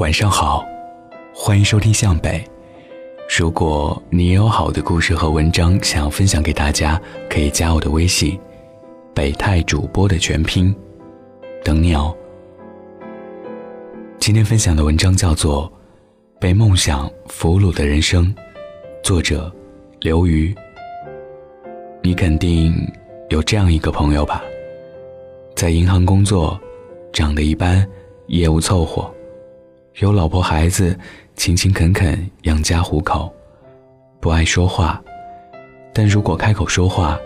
晚上好，欢迎收听向北。如果你也有好的故事和文章想要分享给大家，可以加我的微信“北泰主播”的全拼，等你哦。今天分享的文章叫做《被梦想俘虏的人生》，作者刘瑜。你肯定有这样一个朋友吧，在银行工作，长得一般，业务凑合。有老婆孩子，勤勤恳恳养家糊口，不爱说话，但如果开口说话，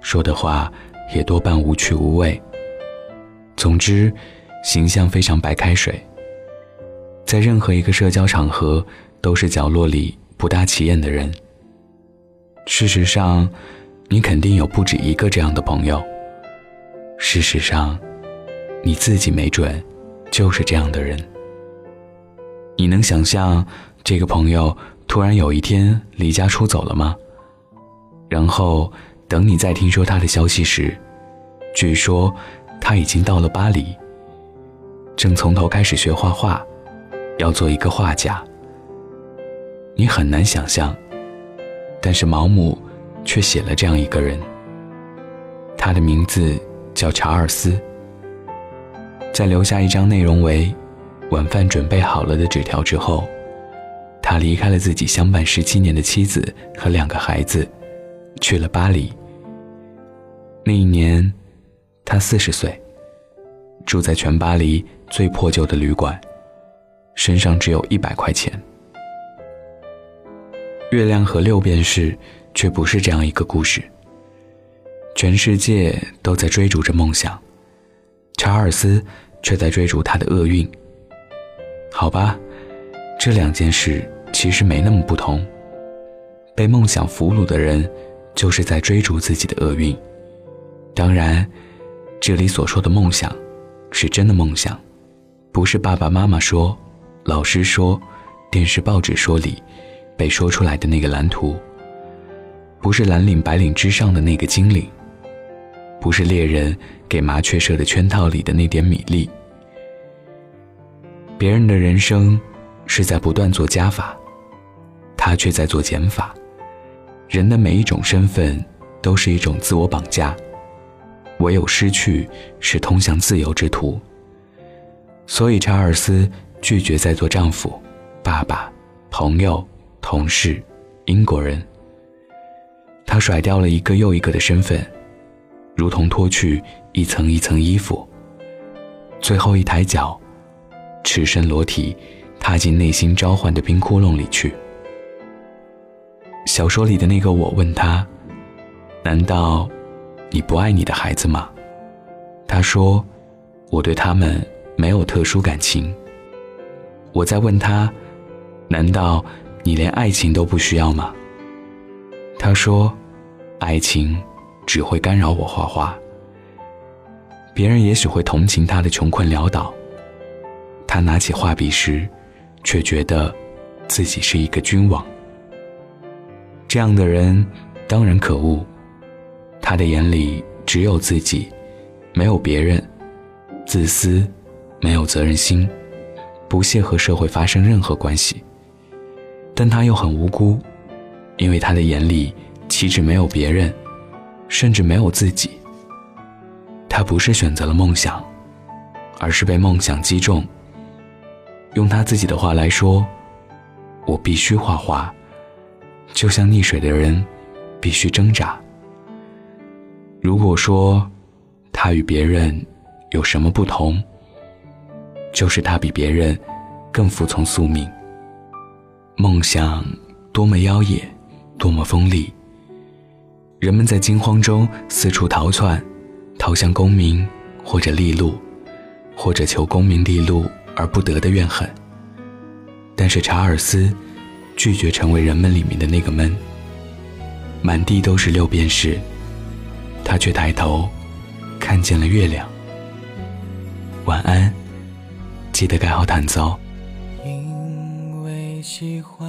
说的话也多半无趣无味。总之，形象非常白开水。在任何一个社交场合，都是角落里不大起眼的人。事实上，你肯定有不止一个这样的朋友。事实上，你自己没准就是这样的人。你能想象这个朋友突然有一天离家出走了吗？然后等你再听说他的消息时，据说他已经到了巴黎，正从头开始学画画，要做一个画家。你很难想象，但是毛姆却写了这样一个人。他的名字叫查尔斯，在留下一张内容为。晚饭准备好了的纸条之后，他离开了自己相伴十七年的妻子和两个孩子，去了巴黎。那一年，他四十岁，住在全巴黎最破旧的旅馆，身上只有一百块钱。月亮和六便士却不是这样一个故事。全世界都在追逐着梦想，查尔斯却在追逐他的厄运。好吧，这两件事其实没那么不同。被梦想俘虏的人，就是在追逐自己的厄运。当然，这里所说的梦想，是真的梦想，不是爸爸妈妈说、老师说、电视报纸说里被说出来的那个蓝图，不是蓝领白领之上的那个精灵，不是猎人给麻雀设的圈套里的那点米粒。别人的人生是在不断做加法，他却在做减法。人的每一种身份都是一种自我绑架，唯有失去是通向自由之途。所以查尔斯拒绝再做丈夫、爸爸、朋友、同事、英国人。他甩掉了一个又一个的身份，如同脱去一层一层衣服，最后一抬脚。赤身裸体，踏进内心召唤的冰窟窿里去。小说里的那个我问他：“难道你不爱你的孩子吗？”他说：“我对他们没有特殊感情。”我在问他：“难道你连爱情都不需要吗？”他说：“爱情只会干扰我画画。”别人也许会同情他的穷困潦倒。他拿起画笔时，却觉得自己是一个君王。这样的人当然可恶，他的眼里只有自己，没有别人，自私，没有责任心，不屑和社会发生任何关系。但他又很无辜，因为他的眼里岂止没有别人，甚至没有自己。他不是选择了梦想，而是被梦想击中。用他自己的话来说，我必须画画，就像溺水的人必须挣扎。如果说他与别人有什么不同，就是他比别人更服从宿命。梦想多么妖冶，多么锋利，人们在惊慌中四处逃窜，逃向功名或者利禄，或者求功名利禄。而不得的怨恨。但是查尔斯拒绝成为人们里面的那个闷。满地都是六便士，他却抬头看见了月亮。晚安，记得盖好毯子哦。因为喜欢，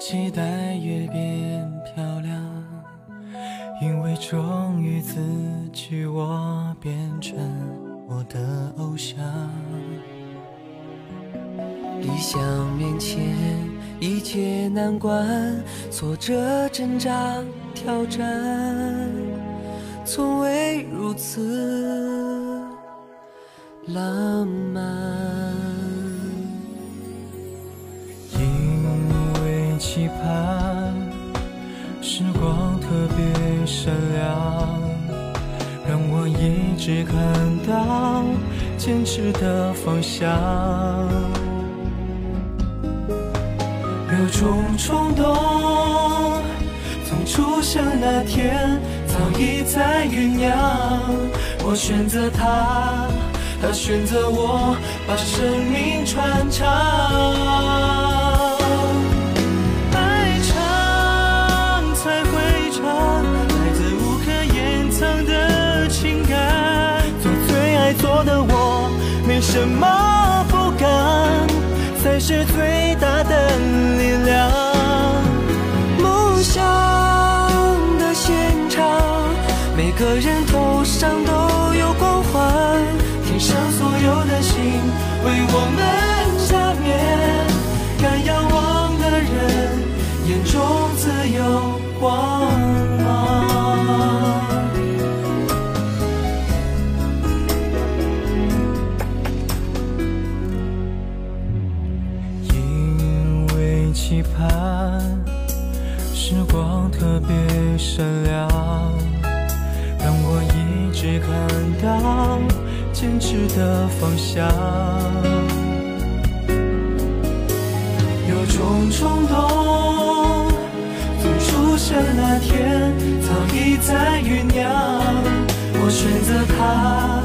期待越变漂亮。因为忠于自己，我变成。我的偶像。理想面前，一切难关，挫折挣扎挑战，从未如此浪漫。因为期盼，时光特别闪亮，让我一直看到坚持的方向。有种冲动，从出生那天早已在酝酿。我选择他，他选择我，把生命传唱。的我，没什么不敢。才是最大的力量。梦想的现场，每个人头上都有光环，天上所有的星为我们加冕。敢仰望的人，眼中自有光期盼时光特别善良，让我一直看到坚持的方向。有种冲动，从出生那天早已在酝酿。我选择他，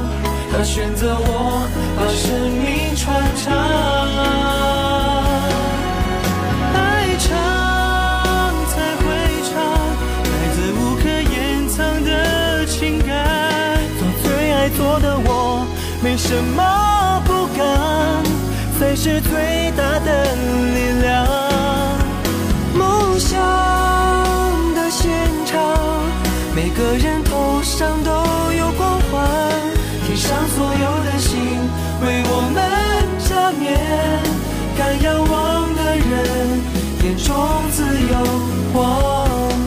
他选择我，把生命传唱。没什么不敢，才是最大的力量。梦想的现场，每个人头上都有光环，天上所有的星为我们加冕。敢仰望的人，眼中自有光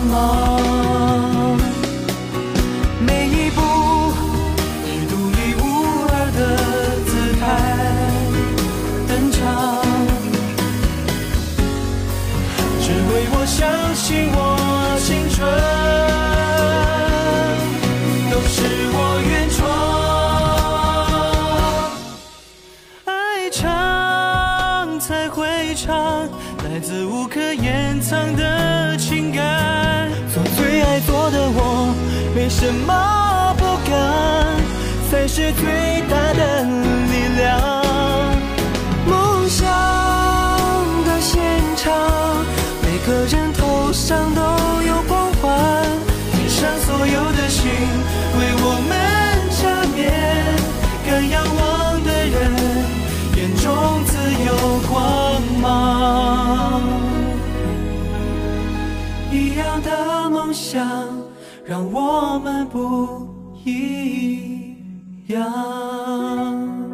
芒。唱，来自无可掩藏的情感。做最爱做的我，没什么不敢，才是最大的力量。一样的梦想，让我们不一样。